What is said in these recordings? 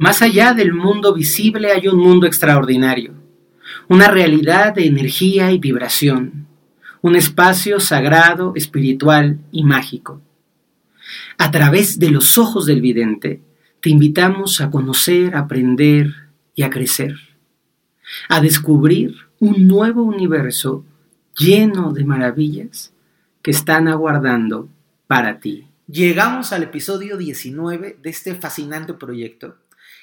Más allá del mundo visible hay un mundo extraordinario, una realidad de energía y vibración, un espacio sagrado, espiritual y mágico. A través de los ojos del vidente, te invitamos a conocer, a aprender y a crecer, a descubrir un nuevo universo lleno de maravillas que están aguardando para ti. Llegamos al episodio 19 de este fascinante proyecto.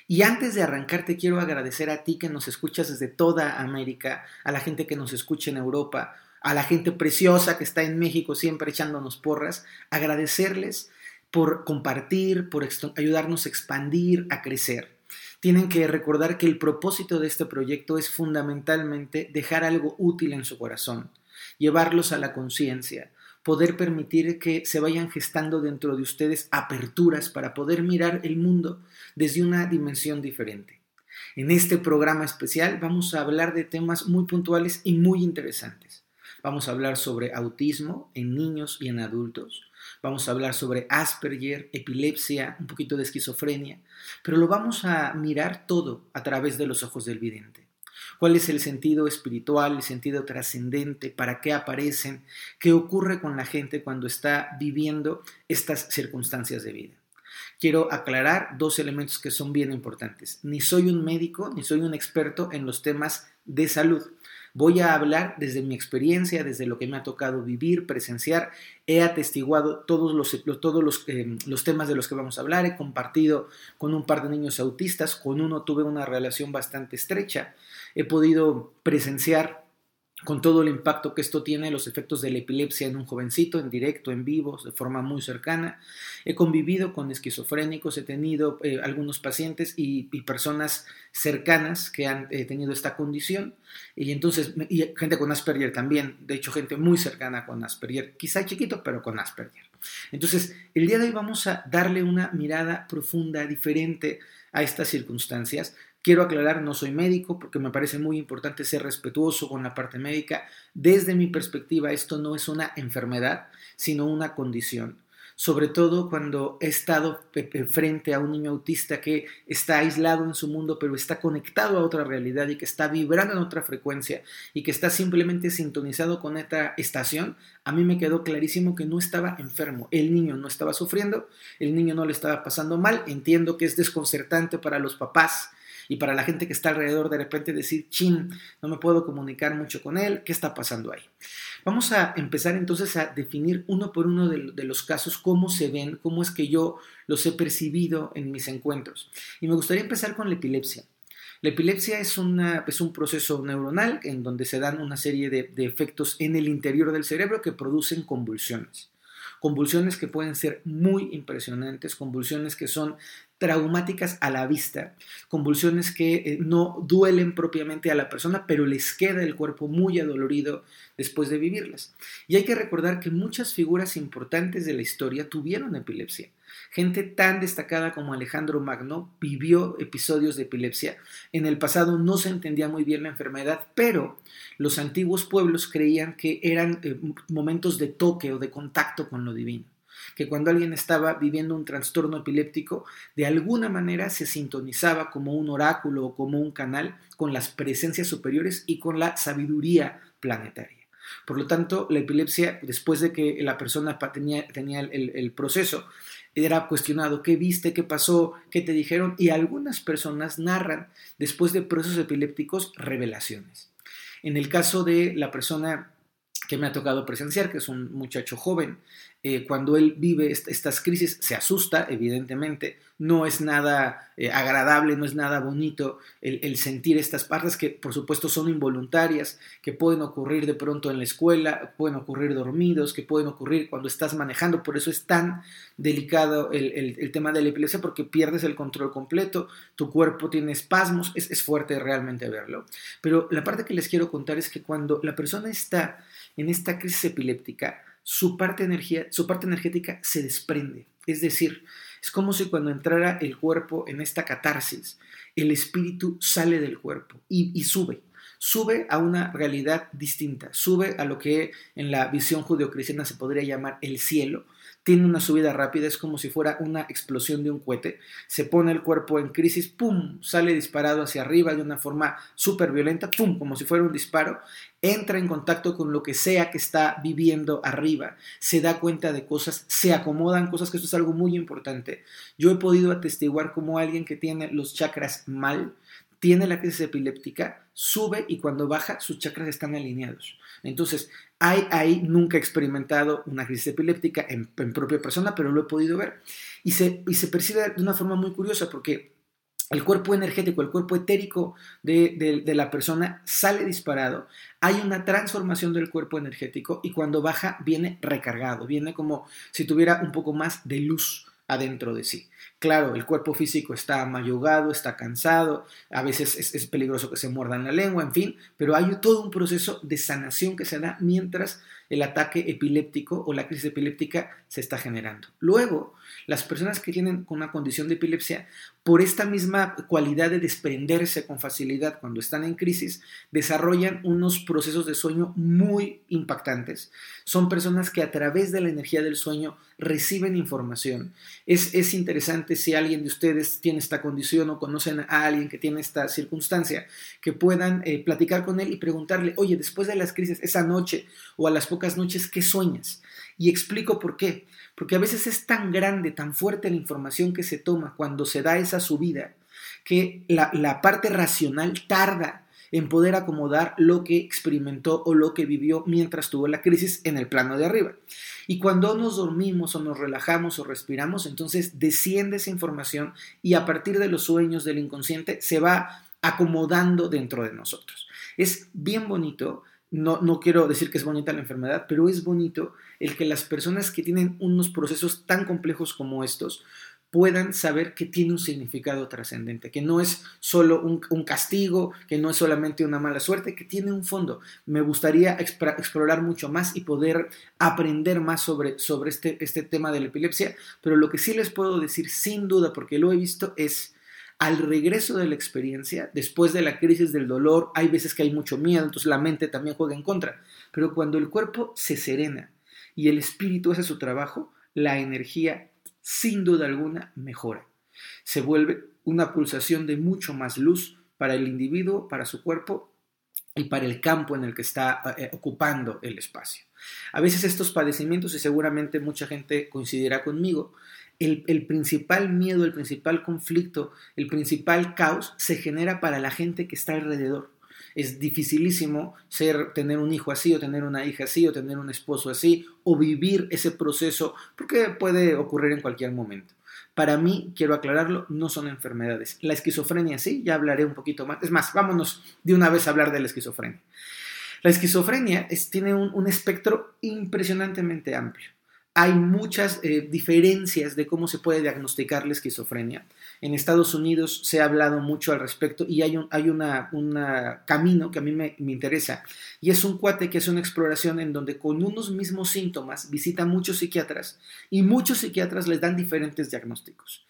Y antes de arrancar, te quiero agradecer a ti que nos escuchas desde toda América, a la gente que nos escucha en Europa, a la gente preciosa que está en México siempre echándonos porras, agradecerles por compartir, por ayudarnos a expandir, a crecer. Tienen que recordar que el propósito de este proyecto es fundamentalmente dejar algo útil en su corazón, llevarlos a la conciencia, poder permitir que se vayan gestando dentro de ustedes aperturas para poder mirar el mundo desde una dimensión diferente. En este programa especial vamos a hablar de temas muy puntuales y muy interesantes. Vamos a hablar sobre autismo en niños y en adultos. Vamos a hablar sobre Asperger, epilepsia, un poquito de esquizofrenia, pero lo vamos a mirar todo a través de los ojos del vidente cuál es el sentido espiritual, el sentido trascendente, para qué aparecen, qué ocurre con la gente cuando está viviendo estas circunstancias de vida. Quiero aclarar dos elementos que son bien importantes. Ni soy un médico, ni soy un experto en los temas de salud. Voy a hablar desde mi experiencia, desde lo que me ha tocado vivir, presenciar. He atestiguado todos los, todos los, eh, los, temas de los que vamos a hablar. He compartido con un par de niños autistas. Con uno tuve una relación bastante estrecha. He podido presenciar con todo el impacto que esto tiene, los efectos de la epilepsia en un jovencito, en directo, en vivo, de forma muy cercana. He convivido con esquizofrénicos, he tenido eh, algunos pacientes y, personas cercanas que han eh, tenido esta condición, y entonces, y gente con Asperger también, de hecho, gente muy cercana con Asperger, quizá chiquito, pero con Asperger. Entonces, el día de hoy vamos a darle una mirada profunda, diferente a estas circunstancias, Quiero aclarar, no soy médico porque me parece muy importante ser respetuoso con la parte médica. Desde mi perspectiva, esto no es una enfermedad, sino una condición. Sobre todo cuando he estado frente a un niño autista que está aislado en su mundo, pero está conectado a otra realidad y que está vibrando en otra frecuencia y que está simplemente sintonizado con esta estación, a mí me quedó clarísimo que no estaba enfermo. El niño no estaba sufriendo, el niño no le estaba pasando mal. Entiendo que es desconcertante para los papás y para la gente que está alrededor de repente decir, chin, no me puedo comunicar mucho con él, ¿qué está pasando ahí? Vamos a empezar entonces a definir uno por uno de, los casos, cómo se ven, cómo es que yo los he percibido en mis encuentros. Y me gustaría empezar con la epilepsia. La epilepsia es, un proceso neuronal en donde se dan una serie de, efectos en el interior del cerebro que producen convulsiones. Convulsiones que pueden ser muy impresionantes, convulsiones que son traumáticas a la vista, convulsiones que eh, no duelen propiamente a la persona, pero les queda el cuerpo muy adolorido después de vivirlas. Y hay que recordar que muchas figuras importantes de la historia tuvieron epilepsia. Gente tan destacada como Alejandro Magno vivió episodios de epilepsia. En el pasado no se entendía muy bien la enfermedad, pero los antiguos pueblos creían que eran eh, momentos de toque o de contacto con lo divino que cuando alguien estaba viviendo un trastorno epiléptico, de alguna manera se sintonizaba como un oráculo o como un canal con las presencias superiores y con la sabiduría planetaria. Por lo tanto, la epilepsia, después de que la persona tenía, el, proceso, era cuestionado qué viste, qué pasó, qué te dijeron, y algunas personas narran, después de procesos epilépticos, revelaciones. En el caso de la persona que me ha tocado presenciar, que es un muchacho joven, eh, cuando él vive estas crisis se asusta, evidentemente, no es nada eh, agradable, no es nada bonito el, sentir estas partes que por supuesto son involuntarias, que pueden ocurrir de pronto en la escuela, pueden ocurrir dormidos, que pueden ocurrir cuando estás manejando, por eso es tan delicado el, tema de la epilepsia porque pierdes el control completo, tu cuerpo tiene espasmos, es, es fuerte realmente verlo. Pero la parte que les quiero contar es que cuando la persona está en esta crisis epiléptica, su parte, energía, su parte energética se desprende. Es decir, es como si cuando entrara el cuerpo en esta catarsis, el espíritu sale del cuerpo y, sube. sube a una realidad distinta, sube a lo que en la visión judeocristiana se podría llamar el cielo, tiene una subida rápida, es como si fuera una explosión de un cohete, se pone el cuerpo en crisis, ¡pum!, sale disparado hacia arriba de una forma súper violenta, ¡pum!, como si fuera un disparo, entra en contacto con lo que sea que está viviendo arriba, se da cuenta de cosas, se acomodan cosas, que esto es algo muy importante. Yo he podido atestiguar como alguien que tiene los chakras mal, tiene la crisis epiléptica, sube y cuando baja sus chakras están alineados. Entonces, hay ahí, nunca he experimentado una crisis epiléptica en, propia persona, pero lo he podido ver. Y se, y se percibe de una forma muy curiosa porque el cuerpo energético, el cuerpo etérico de, de, la persona sale disparado, hay una transformación del cuerpo energético y cuando baja viene recargado, viene como si tuviera un poco más de luz adentro de sí. Claro, el cuerpo físico está mayugado, está cansado, a veces es, peligroso que se muerda en la lengua, en fin, pero hay todo un proceso de sanación que se da mientras el ataque epiléptico o la crisis epiléptica se está generando. Luego, las personas que tienen una condición de epilepsia, por esta misma cualidad de desprenderse con facilidad cuando están en crisis, desarrollan unos procesos de sueño muy impactantes. Son personas que a través de la energía del sueño reciben información. Es, es interesante si alguien de ustedes tiene esta condición o conocen a alguien que tiene esta circunstancia, que puedan eh, platicar con él y preguntarle, oye, después de las crisis, esa noche o a las pocas noches, ¿qué sueñas? Y explico por qué. Porque a veces es tan grande, tan fuerte la información que se toma cuando se da esa subida, que la, la parte racional tarda en poder acomodar lo que experimentó o lo que vivió mientras tuvo la crisis en el plano de arriba. Y cuando nos dormimos o nos relajamos o respiramos, entonces desciende esa información y a partir de los sueños del inconsciente se va acomodando dentro de nosotros. Es bien bonito no, no, quiero decir que es bonita la enfermedad, pero es bonito el que las personas que tienen unos procesos tan complejos como estos puedan saber que tiene un significado trascendente, que no es solo un, castigo, que no es solamente una mala suerte, que tiene un fondo. Me gustaría explorar mucho más y poder aprender más sobre, sobre este, este tema de la epilepsia, pero lo que sí les puedo decir sin duda, porque lo he visto, es al regreso de la experiencia, después de la crisis del dolor, hay veces que hay mucho miedo, entonces la mente también juega en contra, pero cuando el cuerpo se serena y el espíritu hace su trabajo, la energía sin duda alguna mejora. Se vuelve una pulsación de mucho más luz para el individuo, para su cuerpo y para el campo en el que está eh, ocupando el espacio. A veces estos padecimientos, y seguramente mucha gente coincidirá conmigo, el, principal miedo, el principal conflicto, el principal caos se genera para la gente que está alrededor es dificilísimo ser, tener un hijo así o tener una hija así o tener un esposo así o vivir ese proceso porque puede ocurrir en cualquier momento. Para mí, quiero aclararlo, no son enfermedades. La esquizofrenia sí, ya hablaré un poquito más. Es más, vámonos de una vez a hablar de la esquizofrenia. La esquizofrenia tiene un espectro impresionantemente amplio hay muchas eh, diferencias de cómo se puede diagnosticar la esquizofrenia. En Estados Unidos se ha hablado mucho al respecto y hay un hay una, camino que a mí me, interesa y es un cuate que hace una exploración en donde con unos mismos síntomas visita muchos psiquiatras y muchos psiquiatras les dan diferentes diagnósticos.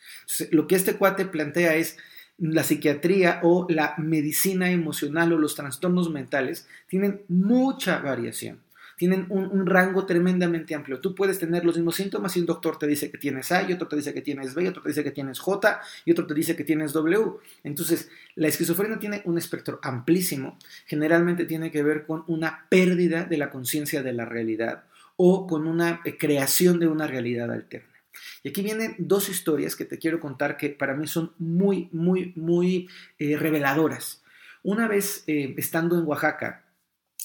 lo que este cuate plantea es la psiquiatría o la medicina emocional o los trastornos mentales tienen mucha variación tienen un, rango tremendamente amplio. Tú puedes tener los mismos síntomas y un doctor te dice que tienes A, y otro te dice que tienes B, otro te dice que tienes J, y otro te dice que tienes W. Entonces, la esquizofrenia tiene un espectro amplísimo. Generalmente tiene que ver con una pérdida de la conciencia de la realidad o con una eh, creación de una realidad alterna. Y aquí vienen dos historias que te quiero contar que para mí son muy, muy, muy eh, reveladoras. Una vez, eh, estando en Oaxaca,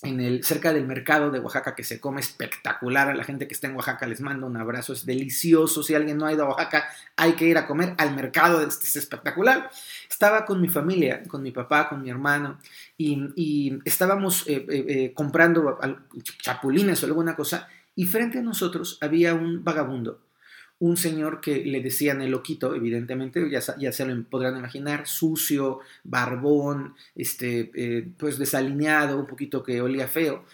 en el, cerca del mercado de Oaxaca que se come espectacular. A la gente que está en Oaxaca les mando un abrazo, es delicioso. Si alguien no ha ido a Oaxaca, hay que ir a comer al mercado, es espectacular. Estaba con mi familia, con mi papá, con mi hermano, y, estábamos eh, eh, eh, comprando chapulines o alguna cosa, y frente a nosotros había un vagabundo un señor que le decían el loquito, evidentemente, ya, ya se lo podrán imaginar, sucio, barbón, este, eh, pues desalineado, un poquito que olía feo.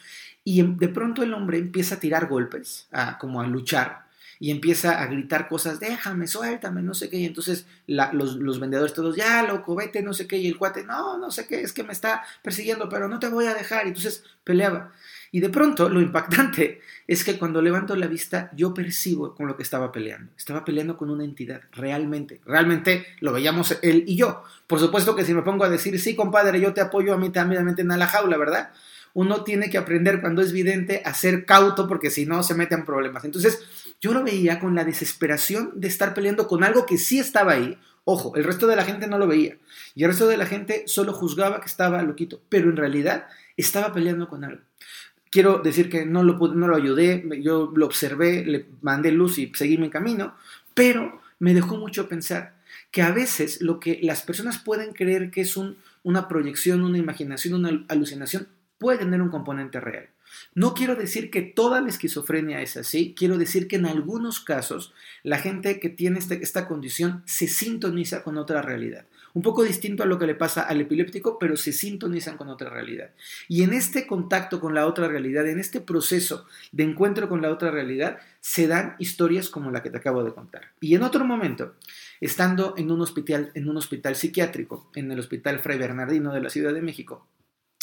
Y de pronto el hombre empieza a tirar golpes, a, como a luchar. y empieza a gritar cosas, déjame, suéltame, no sé qué, y entonces los, los, vendedores todos, ya, loco, vete, no sé qué, y el cuate, no, no sé qué, es que me está persiguiendo, pero no te voy a dejar, y entonces peleaba. Y de pronto lo impactante es que cuando levanto la vista yo percibo con lo que estaba peleando. Estaba peleando con una entidad, realmente. Realmente lo veíamos él y yo. Por supuesto que si me pongo a decir, sí, compadre, yo te apoyo, a mí también a la jaula, ¿verdad? Uno tiene que aprender cuando es vidente a ser cauto porque si no se meten problemas. Entonces yo lo veía con la desesperación de estar peleando con algo que sí estaba ahí. Ojo, el resto de la gente no lo veía. Y el resto de la gente solo juzgaba que estaba loquito. Pero en realidad estaba peleando con algo. Quiero decir que no lo, no lo ayudé, yo lo observé, le mandé luz y seguí mi camino, pero me dejó mucho pensar que a veces lo que las personas pueden creer que es un, una proyección, una imaginación, una alucinación, puede tener un componente real. No quiero decir que toda la esquizofrenia es así, quiero decir que en algunos casos la gente que tiene este, esta condición se sintoniza con otra realidad un poco distinto a lo que le pasa al epiléptico, pero se sintonizan con otra realidad. Y en este contacto con la otra realidad, en este proceso de encuentro con la otra realidad, se dan historias como la que te acabo de contar. Y en otro momento, estando en un hospital, en un hospital psiquiátrico, en el Hospital Fray Bernardino de la Ciudad de México,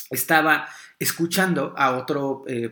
estaba escuchando a otra eh,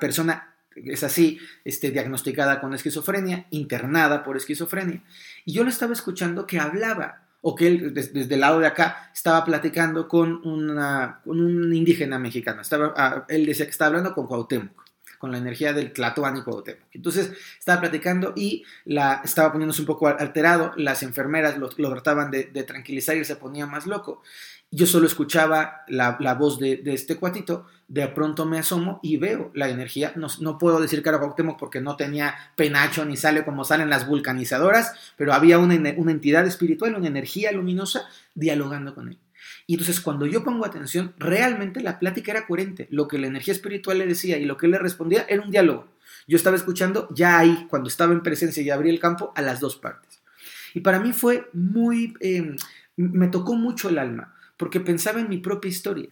persona es así, este, diagnosticada con esquizofrenia, internada por esquizofrenia, y yo lo estaba escuchando que hablaba o que él desde, el lado de acá estaba platicando con, una, un indígena mexicano. Estaba, ah, él decía que estaba hablando con Cuauhtémoc, con la energía del Tlatoani Cuauhtémoc. Entonces estaba platicando y la, estaba poniéndose un poco alterado. Las enfermeras lo, trataban de, tranquilizar y se ponía más loco. Yo solo escuchaba la, voz de, este cuatito, de pronto me asomo y veo la energía. No, puedo decir que era Cuauhtémoc porque no tenía penacho ni sale como salen las vulcanizadoras, pero había una, una entidad espiritual, una energía luminosa dialogando con él. Y entonces cuando yo pongo atención, realmente la plática era coherente. Lo que la energía espiritual le decía y lo que él le respondía era un diálogo. Yo estaba escuchando ya ahí, cuando estaba en presencia y abrí el campo, a las dos partes. Y para mí fue muy, eh, me tocó mucho el alma, porque pensaba en mi propia historia.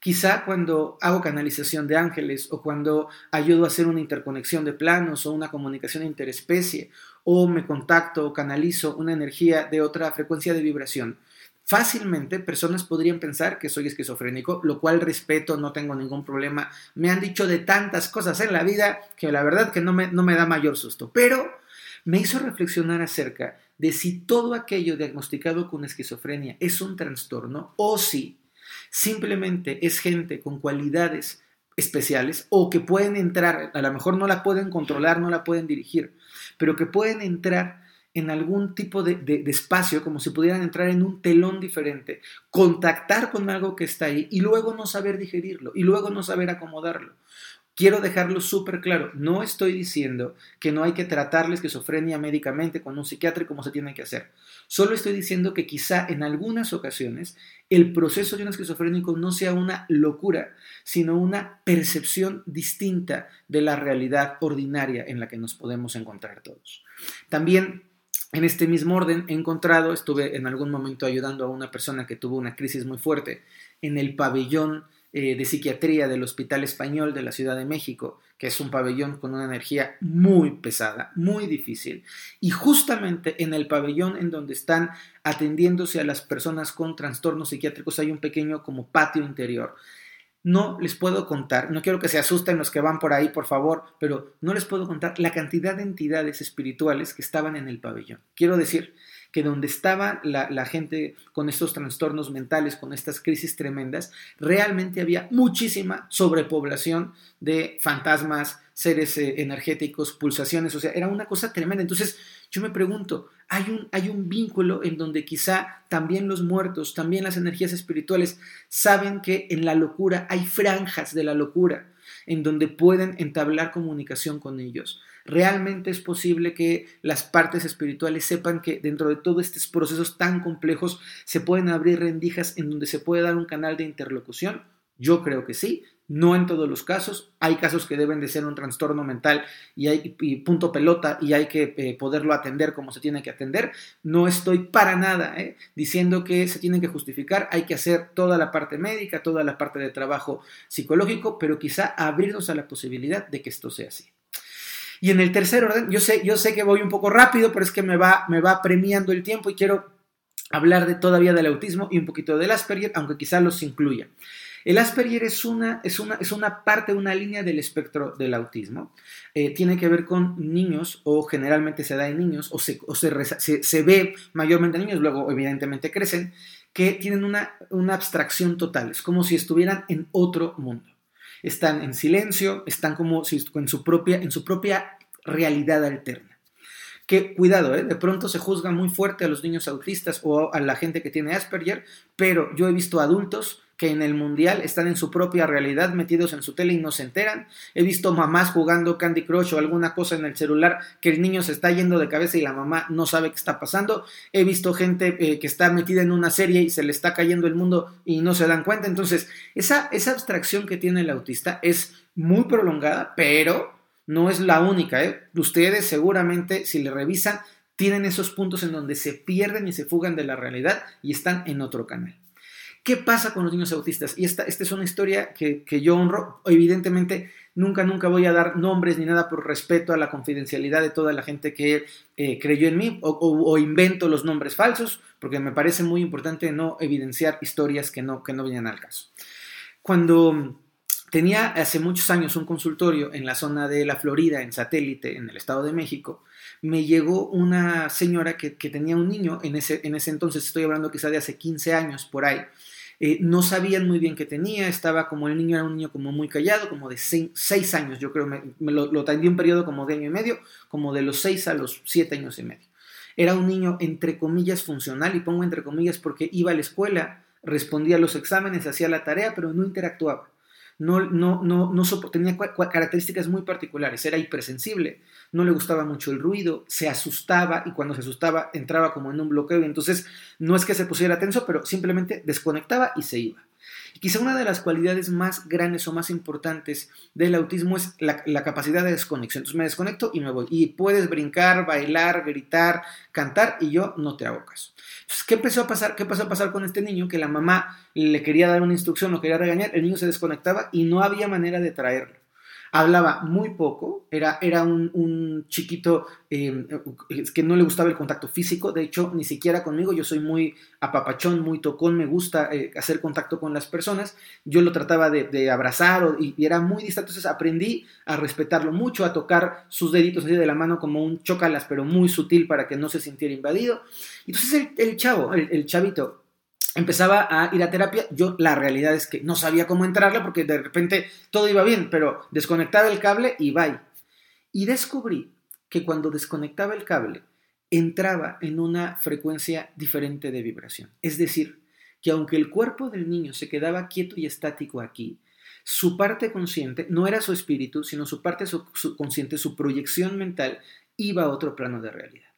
Quizá cuando hago canalización de ángeles o cuando ayudo a hacer una interconexión de planos o una comunicación interespecie o me contacto o canalizo una energía de otra frecuencia de vibración, fácilmente personas podrían pensar que soy esquizofrénico, lo cual respeto, no tengo ningún problema. Me han dicho de tantas cosas en la vida que la verdad que no me, no me da mayor susto, pero me hizo reflexionar acerca de si todo aquello diagnosticado con esquizofrenia es un trastorno o si simplemente es gente con cualidades especiales o que pueden entrar, a lo mejor no la pueden controlar, no la pueden dirigir, pero que pueden entrar en algún tipo de, de, espacio, como si pudieran entrar en un telón diferente, contactar con algo que está ahí y luego no saber digerirlo y luego no saber acomodarlo. Quiero dejarlo súper claro, no estoy diciendo que no hay que tratar la esquizofrenia médicamente con un psiquiatra como se tiene que hacer. Solo estoy diciendo que quizá en algunas ocasiones el proceso de un esquizofrénico no sea una locura, sino una percepción distinta de la realidad ordinaria en la que nos podemos encontrar todos. También en este mismo orden he encontrado, estuve en algún momento ayudando a una persona que tuvo una crisis muy fuerte en el pabellón eh, de psiquiatría del Hospital Español de la Ciudad de México, que es un pabellón con una energía muy pesada, muy difícil. Y justamente en el pabellón en donde están atendiéndose a las personas con trastornos psiquiátricos hay un pequeño como patio interior. No les puedo contar, no quiero que se asusten los que van por ahí, por favor, pero no les puedo contar la cantidad de entidades espirituales que estaban en el pabellón. Quiero decir que donde estaba la, gente con estos trastornos mentales, con estas crisis tremendas, realmente había muchísima sobrepoblación de fantasmas, seres eh, energéticos, pulsaciones, o sea, era una cosa tremenda. Entonces, yo me pregunto, hay un, hay un vínculo en donde quizá también los muertos, también las energías espirituales saben que en la locura hay franjas de la locura en donde pueden entablar comunicación con ellos realmente es posible que las partes espirituales sepan que dentro de todos estos procesos tan complejos se pueden abrir rendijas en donde se puede dar un canal de interlocución? Yo creo que sí, no en todos los casos. Hay casos que deben de ser un trastorno mental y hay punto pelota y hay que eh, poderlo atender como se tiene que atender. No estoy para nada eh, diciendo que se tiene que justificar. Hay que hacer toda la parte médica, toda la parte de trabajo psicológico, pero quizá abrirnos a la posibilidad de que esto sea así. Y en el tercer orden, yo sé, yo sé que voy un poco rápido, pero es que me va, me va premiando el tiempo y quiero hablar de, todavía del autismo y un poquito del Asperger, aunque quizá los incluya. El Asperger es una, es una, es una parte, una línea del espectro del autismo. Eh, tiene que ver con niños, o generalmente se da en niños, o, se, se, ve mayormente en niños, luego evidentemente crecen, que tienen una, una abstracción total. Es como si estuvieran en otro mundo. Están en silencio, están como en su propia, en su propia realidad alterna. Que cuidado, ¿eh? de pronto se juzga muy fuerte a los niños autistas o a la gente que tiene Asperger, pero yo he visto adultos que en el mundial están en su propia realidad metidos en su tele y no se enteran. He visto mamás jugando Candy Crush o alguna cosa en el celular que el niño se está yendo de cabeza y la mamá no sabe qué está pasando. He visto gente eh, que está metida en una serie y se le está cayendo el mundo y no se dan cuenta. Entonces, esa, esa abstracción que tiene el autista es muy prolongada, pero no es la única. ¿eh? Ustedes seguramente, si le revisan, tienen esos puntos en donde se pierden y se fugan de la realidad y están en otro canal. ¿Qué pasa con los niños autistas? Y esta, esta es una historia que, yo honro. Evidentemente, nunca, nunca voy a dar nombres ni nada por respeto a la confidencialidad de toda la gente que eh, creyó en mí o, invento los nombres falsos, porque me parece muy importante no evidenciar historias que no, que no vienen al caso. Cuando Tenía hace muchos años un consultorio en la zona de la Florida, en satélite, en el Estado de México. Me llegó una señora que, tenía un niño, en ese, en ese entonces estoy hablando quizá de hace 15 años por ahí. Eh, no sabían muy bien qué tenía, estaba como el niño era un niño como muy callado, como de 6 años, yo creo, me, lo, lo un periodo como de año y medio, como de los 6 a los 7 años y medio. Era un niño entre comillas funcional, y pongo entre comillas porque iba a la escuela, respondía a los exámenes, hacía la tarea, pero no interactuaba no, no, no, no tenía características muy particulares, era hipersensible, no le gustaba mucho el ruido, se asustaba y cuando se asustaba entraba como en un bloqueo entonces no es que se pusiera tenso, pero simplemente desconectaba y se iba. Y quizá una de las cualidades más grandes o más importantes del autismo es la, capacidad de desconexión. Entonces me desconecto y me voy. Y puedes brincar, bailar, gritar, cantar y yo no te hago caso. Entonces, ¿qué empezó a pasar? ¿Qué pasó a pasar con este niño? Que la mamá le quería dar una instrucción, lo quería regañar, el niño se desconectaba y no había manera de traerlo hablaba muy poco, era, era un, chiquito em, que no le gustaba el contacto físico, de hecho, ni siquiera conmigo, yo soy muy apapachón, muy tocón, me gusta eh, hacer contacto con las personas, yo lo trataba de, abrazar y, era muy distante, entonces aprendí a respetarlo mucho, a tocar sus deditos así de la mano como un chocalas, pero muy sutil para que no se sintiera invadido. Entonces el, chavo, el chavito, empezaba a ir a terapia, yo la realidad es que no sabía cómo entrarla porque de repente todo iba bien, pero desconectaba el cable y bye. Y descubrí que cuando desconectaba el cable entraba en una frecuencia diferente de vibración. Es decir, que aunque el cuerpo del niño se quedaba quieto y estático aquí, su parte consciente no era su espíritu, sino su parte consciente, su proyección mental, iba a otro plano de realidad.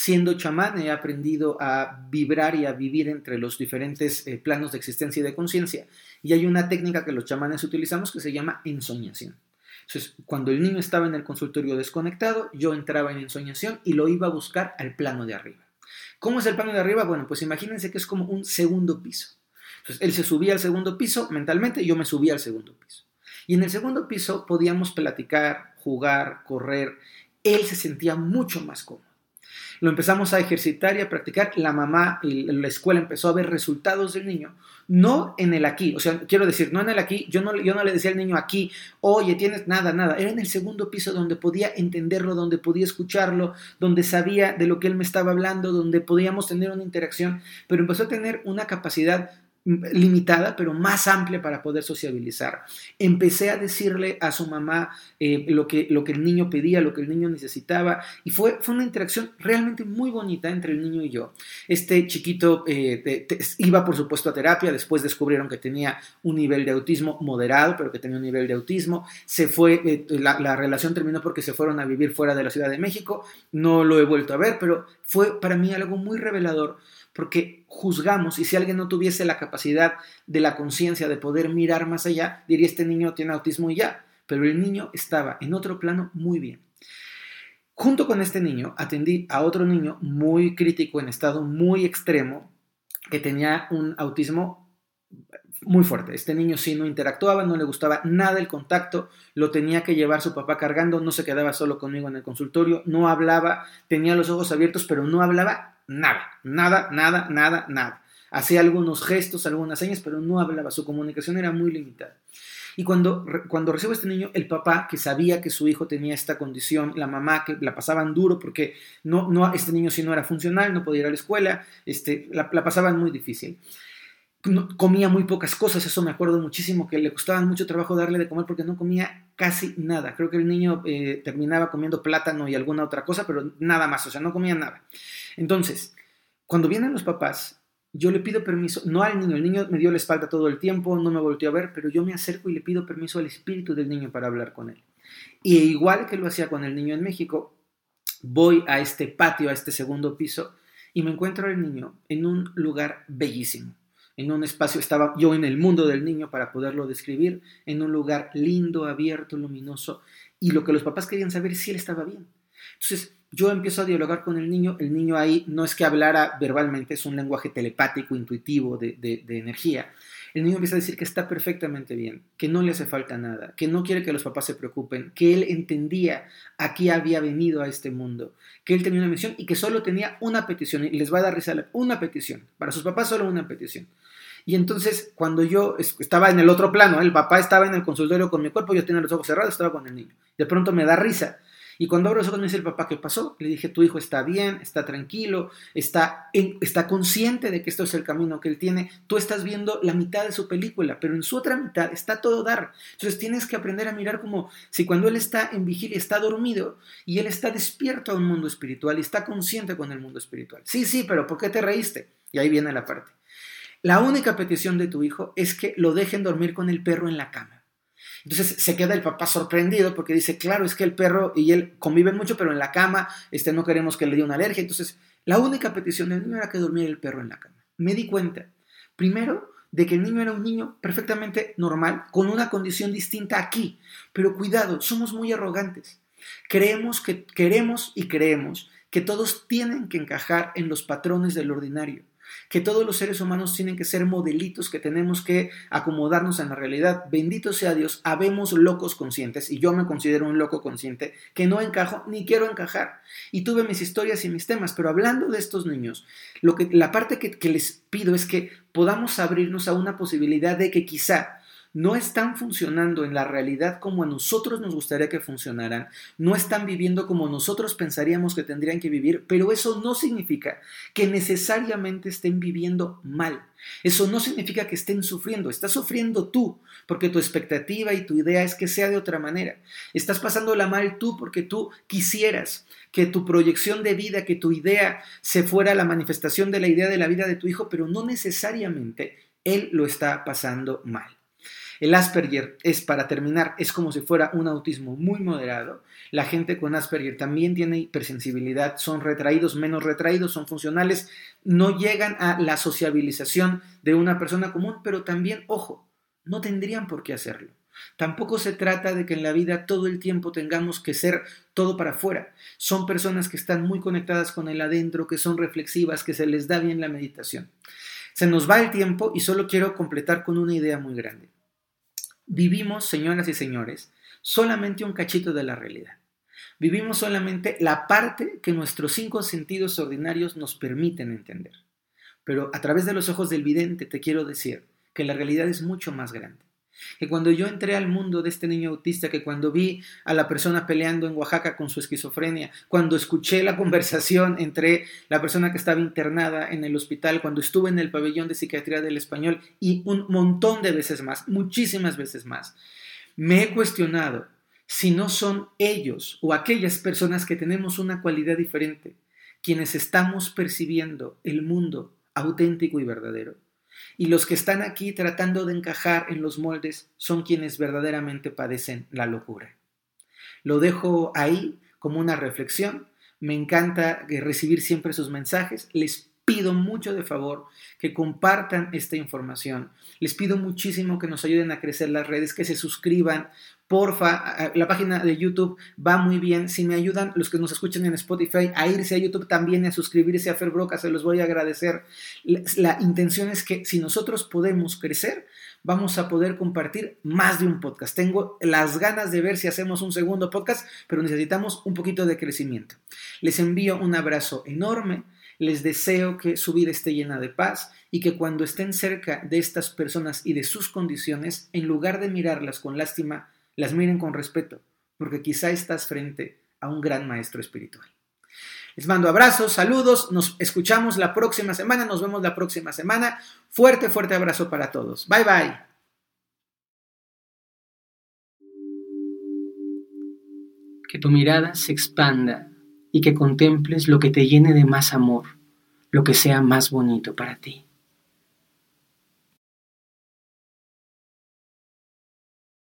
Siendo chamán he aprendido a vibrar y a vivir entre los diferentes eh, planos de existencia y de conciencia. Y hay una técnica que los chamanes utilizamos que se llama ensoñación. Entonces, cuando el niño estaba en el consultorio desconectado, yo entraba en ensoñación y lo iba a buscar al plano de arriba. ¿Cómo es el plano de arriba? Bueno, pues imagínense que es como un segundo piso. Entonces, él se subía al segundo piso mentalmente yo me subía al segundo piso. Y en el segundo piso podíamos platicar, jugar, correr. Él se sentía mucho más cómodo. Lo empezamos a ejercitar y a practicar. La mamá y la escuela empezó a ver resultados del niño. No en el aquí, o sea, quiero decir, no en el aquí. Yo no, yo no le decía al niño aquí, oye, tienes nada, nada. Era en el segundo piso donde podía entenderlo, donde podía escucharlo, donde sabía de lo que él me estaba hablando, donde podíamos tener una interacción. Pero empezó a tener una capacidad limitada, pero más amplia para poder sociabilizar. Empecé a decirle a su mamá eh, lo, que, lo que el niño pedía, lo que el niño necesitaba, y fue, fue una interacción realmente muy bonita entre el niño y yo. Este chiquito eh, iba, por supuesto, a terapia, después descubrieron que tenía un nivel de autismo moderado, pero que tenía un nivel de autismo. Se fue, eh, la, la relación terminó porque se fueron a vivir fuera de la Ciudad de México, no lo he vuelto a ver, pero fue para mí algo muy revelador porque juzgamos y si alguien no tuviese la capacidad de la conciencia de poder mirar más allá, diría este niño tiene autismo y ya, pero el niño estaba en otro plano muy bien. Junto con este niño atendí a otro niño muy crítico en estado muy extremo que tenía un autismo muy fuerte. Este niño sí no interactuaba, no le gustaba nada el contacto, lo tenía que llevar su papá cargando, no se quedaba solo conmigo en el consultorio, no hablaba, tenía los ojos abiertos, pero no hablaba nada, nada, nada, nada, nada. Hacía algunos gestos, algunas señas, pero no hablaba, su comunicación era muy limitada. Y cuando, cuando recibo a este niño, el papá que sabía que su hijo tenía esta condición, la mamá que la pasaban duro porque no, no, este niño si no era funcional, no podía ir a la escuela, este, la, la pasaban muy difícil comía muy pocas cosas, eso me acuerdo muchísimo, que le costaba mucho trabajo darle de comer porque no comía casi nada. Creo que el niño eh, terminaba comiendo plátano y alguna otra cosa, pero nada más, o sea, no comía nada. Entonces, cuando vienen los papás, yo le pido permiso, no al niño, el niño me dio la espalda todo el tiempo, no me volteó a ver, pero yo me acerco y le pido permiso al espíritu del niño para hablar con él. Y igual que lo hacía con el niño en México, voy a este patio, a este segundo piso, y me encuentro al niño en un lugar bellísimo en un espacio, estaba yo en el mundo del niño para poderlo describir, en un lugar lindo, abierto, luminoso, y lo que los papás querían saber es si él estaba bien. Entonces, yo empiezo a dialogar con el niño, el niño ahí no es que hablara verbalmente, es un lenguaje telepático, intuitivo, de, de energía, el niño empieza a decir que está perfectamente bien, que no le hace falta nada, que no quiere que los papás se preocupen, que él entendía a qué había venido a este mundo, que él tenía una misión y que solo tenía una petición, y les va a dar risa una petición, para sus papás solo una petición. Y entonces, cuando yo estaba en el otro plano, el papá estaba en el consultorio con mi cuerpo, yo tenía los ojos cerrados, estaba con el niño. De pronto me da risa y cuando abro los ojos me dice el papá, ¿qué pasó? Le dije, tu hijo está bien, está tranquilo, está, está consciente de que esto es el camino que él tiene. Tú estás viendo la mitad de su película, pero en su otra mitad está todo dar. Entonces tienes que aprender a mirar como si cuando él está en vigilia está dormido y él está despierto a un mundo espiritual y está consciente con el mundo espiritual. Sí, sí, pero ¿por qué te reíste? Y ahí viene la parte. La única petición de tu hijo es que lo dejen dormir con el perro en la cama. Entonces se queda el papá sorprendido porque dice, claro, es que el perro y él conviven mucho, pero en la cama este, no queremos que le dé una alergia. Entonces, la única petición del niño era que durmiera el perro en la cama. Me di cuenta, primero, de que el niño era un niño perfectamente normal, con una condición distinta aquí. Pero cuidado, somos muy arrogantes. Creemos que queremos y creemos que todos tienen que encajar en los patrones del ordinario que todos los seres humanos tienen que ser modelitos, que tenemos que acomodarnos en la realidad. Bendito sea Dios, habemos locos conscientes, y yo me considero un loco consciente, que no encajo ni quiero encajar. Y tuve mis historias y mis temas, pero hablando de estos niños, lo que, la parte que, que les pido es que podamos abrirnos a una posibilidad de que quizá no están funcionando en la realidad como a nosotros nos gustaría que funcionaran, no están viviendo como nosotros pensaríamos que tendrían que vivir, pero eso no significa que necesariamente estén viviendo mal. Eso no significa que estén sufriendo, estás sufriendo tú, porque tu expectativa y tu idea es que sea de otra manera. Estás pasándola mal tú porque tú quisieras que tu proyección de vida, que tu idea se fuera la manifestación de la idea de la vida de tu hijo, pero no necesariamente él lo está pasando mal. El Asperger es, para terminar, es como si fuera un autismo muy moderado. La gente con Asperger también tiene hipersensibilidad, son retraídos, menos retraídos, son funcionales, no llegan a la sociabilización de una persona común, pero también, ojo, no tendrían por qué hacerlo. Tampoco se trata de que en la vida todo el tiempo tengamos que ser todo para afuera. Son personas que están muy conectadas con el adentro, que son reflexivas, que se les da bien la meditación. Se nos va el tiempo y solo quiero completar con una idea muy grande. Vivimos, señoras y señores, solamente un cachito de la realidad. Vivimos solamente la parte que nuestros cinco sentidos ordinarios nos permiten entender. Pero a través de los ojos del vidente te quiero decir que la realidad es mucho más grande que cuando yo entré al mundo de este niño autista, que cuando vi a la persona peleando en Oaxaca con su esquizofrenia, cuando escuché la conversación entre la persona que estaba internada en el hospital, cuando estuve en el pabellón de psiquiatría del español y un montón de veces más, muchísimas veces más, me he cuestionado si no son ellos o aquellas personas que tenemos una cualidad diferente, quienes estamos percibiendo el mundo auténtico y verdadero. Y los que están aquí tratando de encajar en los moldes son quienes verdaderamente padecen la locura. Lo dejo ahí como una reflexión. Me encanta recibir siempre sus mensajes. Les pido mucho de favor que compartan esta información. Les pido muchísimo que nos ayuden a crecer las redes, que se suscriban. Porfa, la página de YouTube va muy bien. Si me ayudan los que nos escuchan en Spotify a irse a YouTube también, a suscribirse a Ferbroca, se los voy a agradecer. La intención es que si nosotros podemos crecer, vamos a poder compartir más de un podcast. Tengo las ganas de ver si hacemos un segundo podcast, pero necesitamos un poquito de crecimiento. Les envío un abrazo enorme. Les deseo que su vida esté llena de paz y que cuando estén cerca de estas personas y de sus condiciones, en lugar de mirarlas con lástima, las miren con respeto, porque quizá estás frente a un gran maestro espiritual. Les mando abrazos, saludos, nos escuchamos la próxima semana, nos vemos la próxima semana. Fuerte, fuerte abrazo para todos. Bye bye. Que tu mirada se expanda y que contemples lo que te llene de más amor, lo que sea más bonito para ti.